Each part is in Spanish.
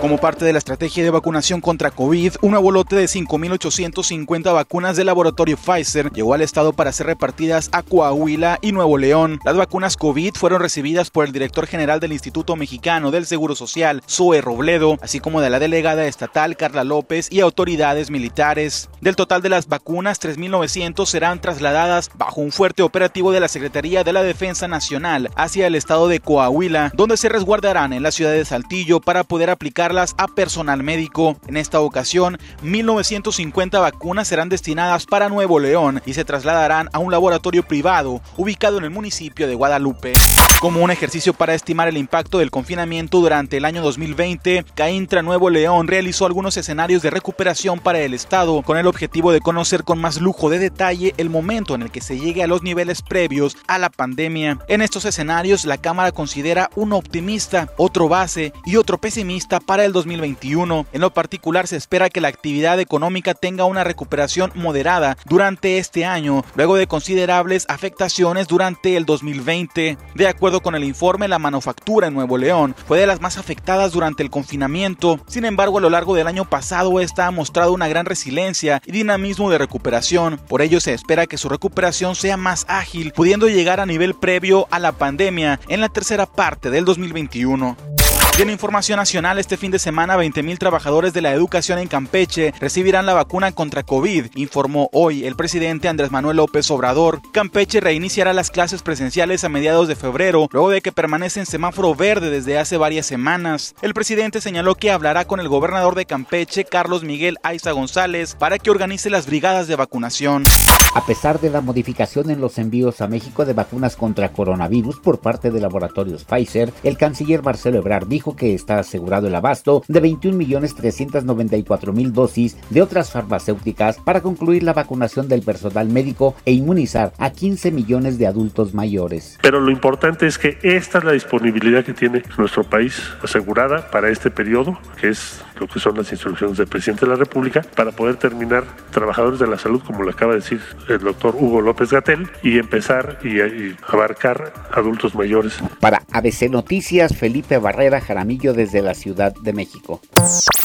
Como parte de la estrategia de vacunación contra COVID, un nuevo de 5.850 vacunas del laboratorio Pfizer llegó al estado para ser repartidas a Coahuila y Nuevo León. Las vacunas COVID fueron recibidas por el director general del Instituto Mexicano del Seguro Social, Zoe Robledo, así como de la delegada estatal Carla López y autoridades militares. Del total de las vacunas, 3.900 serán trasladadas bajo un fuerte operativo de la Secretaría de la Defensa Nacional hacia el estado de Coahuila, donde se resguardarán en la ciudad de Saltillo para poder aplicar a personal médico. En esta ocasión, 1.950 vacunas serán destinadas para Nuevo León y se trasladarán a un laboratorio privado ubicado en el municipio de Guadalupe. Como un ejercicio para estimar el impacto del confinamiento durante el año 2020, Caintra Nuevo León realizó algunos escenarios de recuperación para el Estado con el objetivo de conocer con más lujo de detalle el momento en el que se llegue a los niveles previos a la pandemia. En estos escenarios, la Cámara considera uno optimista, otro base y otro pesimista para el 2021. En lo particular, se espera que la actividad económica tenga una recuperación moderada durante este año, luego de considerables afectaciones durante el 2020. De acuerdo con el informe, la manufactura en Nuevo León fue de las más afectadas durante el confinamiento. Sin embargo, a lo largo del año pasado, esta ha mostrado una gran resiliencia y dinamismo de recuperación. Por ello, se espera que su recuperación sea más ágil, pudiendo llegar a nivel previo a la pandemia en la tercera parte del 2021. Y en información nacional, este fin de semana 20.000 trabajadores de la educación en Campeche recibirán la vacuna contra COVID, informó hoy el presidente Andrés Manuel López Obrador. Campeche reiniciará las clases presenciales a mediados de febrero, luego de que permanece en semáforo verde desde hace varias semanas. El presidente señaló que hablará con el gobernador de Campeche, Carlos Miguel Aiza González, para que organice las brigadas de vacunación. A pesar de la modificación en los envíos a México de vacunas contra coronavirus por parte de laboratorios Pfizer, el canciller Marcelo Ebrard dijo que está asegurado el abasto de 21.394.000 dosis de otras farmacéuticas para concluir la vacunación del personal médico e inmunizar a 15 millones de adultos mayores. Pero lo importante es que esta es la disponibilidad que tiene nuestro país asegurada para este periodo, que es lo que son las instrucciones del presidente de la República, para poder terminar trabajadores de la salud, como le acaba de decir el doctor Hugo López Gatel, y empezar y, abarcar adultos mayores. Para ABC Noticias, Felipe Barrera Jaramillo desde la Ciudad de México.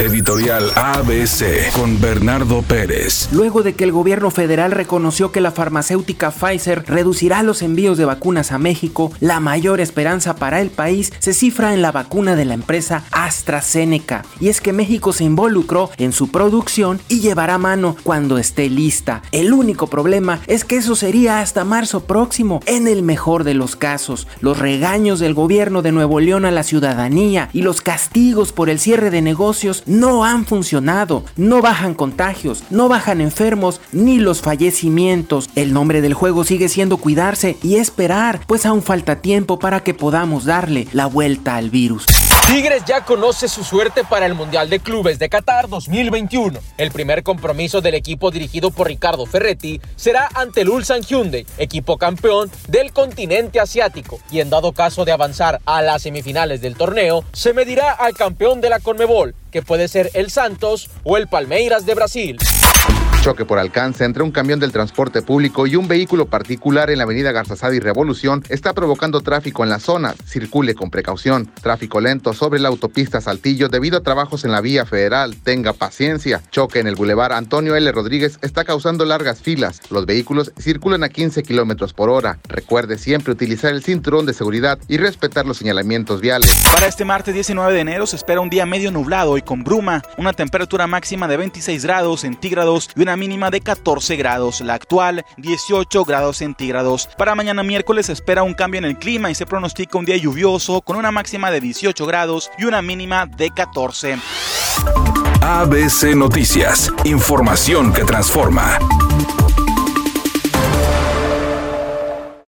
Editorial ABC con Bernardo Pérez. Luego de que el gobierno federal reconoció que la farmacéutica Pfizer reducirá los envíos de vacunas a México, la mayor esperanza para el país se cifra en la vacuna de la empresa AstraZeneca. Y es que México se involucró en su producción y llevará mano cuando esté lista. El único problema es que eso sería hasta marzo próximo. En el mejor de los casos, los regaños del gobierno de Nuevo León a la ciudadanía y los castigos por el cierre de negocios no han funcionado. No bajan contagios, no bajan enfermos ni los fallecimientos. El nombre del juego sigue siendo cuidarse y esperar, pues aún falta tiempo para que podamos darle la vuelta al virus. Tigres ya conoce su suerte para el Mundial de Clubes de Qatar 2021. El primer compromiso del equipo dirigido por Ricardo Ferretti será ante el Ulsan Hyundai, equipo campeón del continente asiático, y en dado caso de avanzar a las semifinales del torneo, se medirá al campeón de la Conmebol, que puede ser el Santos o el Palmeiras de Brasil. Choque por alcance entre un camión del transporte público y un vehículo particular en la avenida Garzazada y Revolución está provocando tráfico en la zona. Circule con precaución. Tráfico lento sobre la autopista Saltillo debido a trabajos en la vía federal. Tenga paciencia. Choque en el bulevar Antonio L. Rodríguez está causando largas filas. Los vehículos circulan a 15 kilómetros por hora. Recuerde siempre utilizar el cinturón de seguridad y respetar los señalamientos viales. Para este martes 19 de enero se espera un día medio nublado y con bruma, una temperatura máxima de 26 grados centígrados y una mínima de 14 grados, la actual 18 grados centígrados. Para mañana miércoles se espera un cambio en el clima y se pronostica un día lluvioso con una máxima de 18 grados y una mínima de 14. ABC Noticias, información que transforma.